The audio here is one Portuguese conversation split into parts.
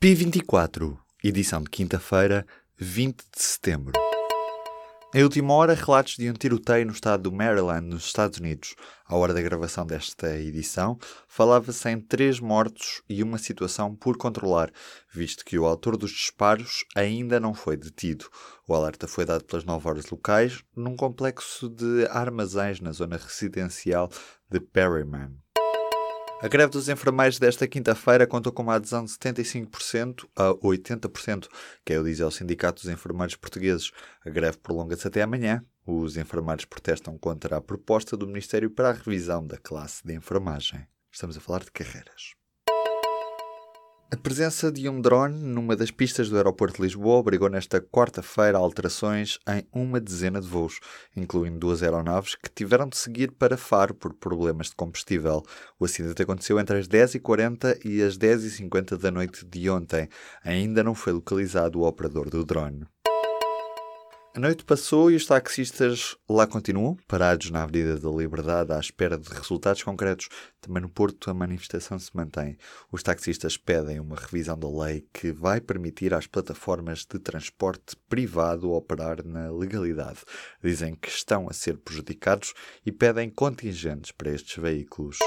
P24, edição de quinta-feira, 20 de setembro. Em última hora, relatos de um tiroteio no estado do Maryland, nos Estados Unidos. À hora da gravação desta edição, falava-se em três mortos e uma situação por controlar, visto que o autor dos disparos ainda não foi detido. O alerta foi dado pelas 9 horas locais, num complexo de armazéns na zona residencial de Perryman. A greve dos enfermeiros desta quinta-feira contou com uma adesão de 75% a 80%, que é o diz ao Sindicato dos Enfermeiros Portugueses. A greve prolonga-se até amanhã. Os enfermeiros protestam contra a proposta do Ministério para a revisão da classe de enfermagem. Estamos a falar de carreiras. A presença de um drone numa das pistas do aeroporto de Lisboa obrigou nesta quarta-feira alterações em uma dezena de voos, incluindo duas aeronaves que tiveram de seguir para Faro por problemas de combustível. O acidente aconteceu entre as 10h40 e as 10h50 da noite de ontem. Ainda não foi localizado o operador do drone. A noite passou e os taxistas lá continuam, parados na Avenida da Liberdade à espera de resultados concretos. Também no Porto a manifestação se mantém. Os taxistas pedem uma revisão da lei que vai permitir às plataformas de transporte privado operar na legalidade. Dizem que estão a ser prejudicados e pedem contingentes para estes veículos.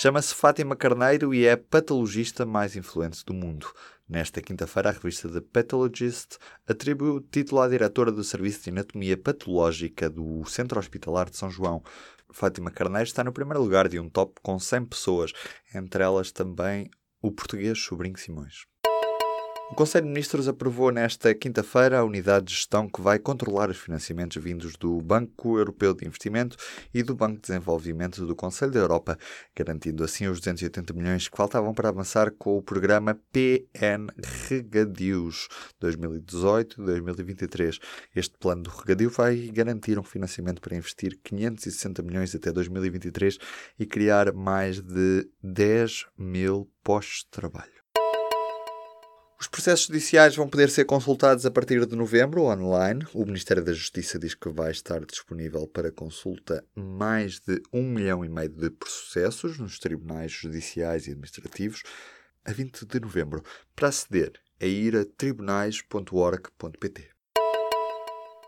Chama-se Fátima Carneiro e é a patologista mais influente do mundo. Nesta quinta-feira, a revista The Pathologist atribui o título à diretora do Serviço de Anatomia Patológica do Centro Hospitalar de São João. Fátima Carneiro está no primeiro lugar de um top com 100 pessoas, entre elas também o português Sobrinho Simões. O Conselho de Ministros aprovou nesta quinta-feira a unidade de gestão que vai controlar os financiamentos vindos do Banco Europeu de Investimento e do Banco de Desenvolvimento do Conselho da Europa, garantindo assim os 280 milhões que faltavam para avançar com o programa PN Regadios 2018-2023. Este plano do regadio vai garantir um financiamento para investir 560 milhões até 2023 e criar mais de 10 mil postos de trabalho. Os processos judiciais vão poder ser consultados a partir de novembro online. O Ministério da Justiça diz que vai estar disponível para consulta mais de um milhão e meio de processos nos tribunais judiciais e administrativos a 20 de novembro. Para aceder, é ir a tribunais.org.pt.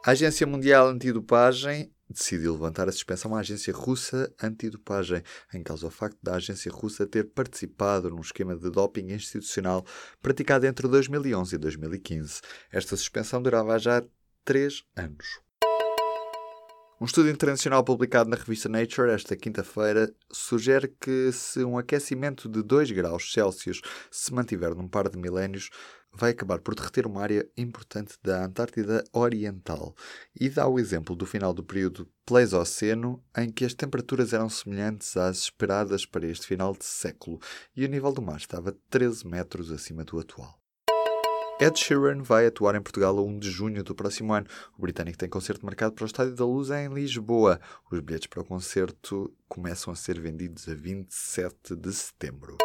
A Agência Mundial Antidopagem decidiu levantar a suspensão à agência russa antidopagem, em causa o facto da agência russa ter participado num esquema de doping institucional praticado entre 2011 e 2015. Esta suspensão durava já três anos. Um estudo internacional publicado na revista Nature esta quinta-feira sugere que se um aquecimento de 2 graus Celsius se mantiver num par de milénios, vai acabar por derreter uma área importante da Antártida Oriental e dá o exemplo do final do período Pleistoceno, em que as temperaturas eram semelhantes às esperadas para este final de século e o nível do mar estava 13 metros acima do atual. Ed Sheeran vai atuar em Portugal a 1 de junho do próximo ano. O britânico tem concerto marcado para o Estádio da Luz em Lisboa. Os bilhetes para o concerto começam a ser vendidos a 27 de setembro.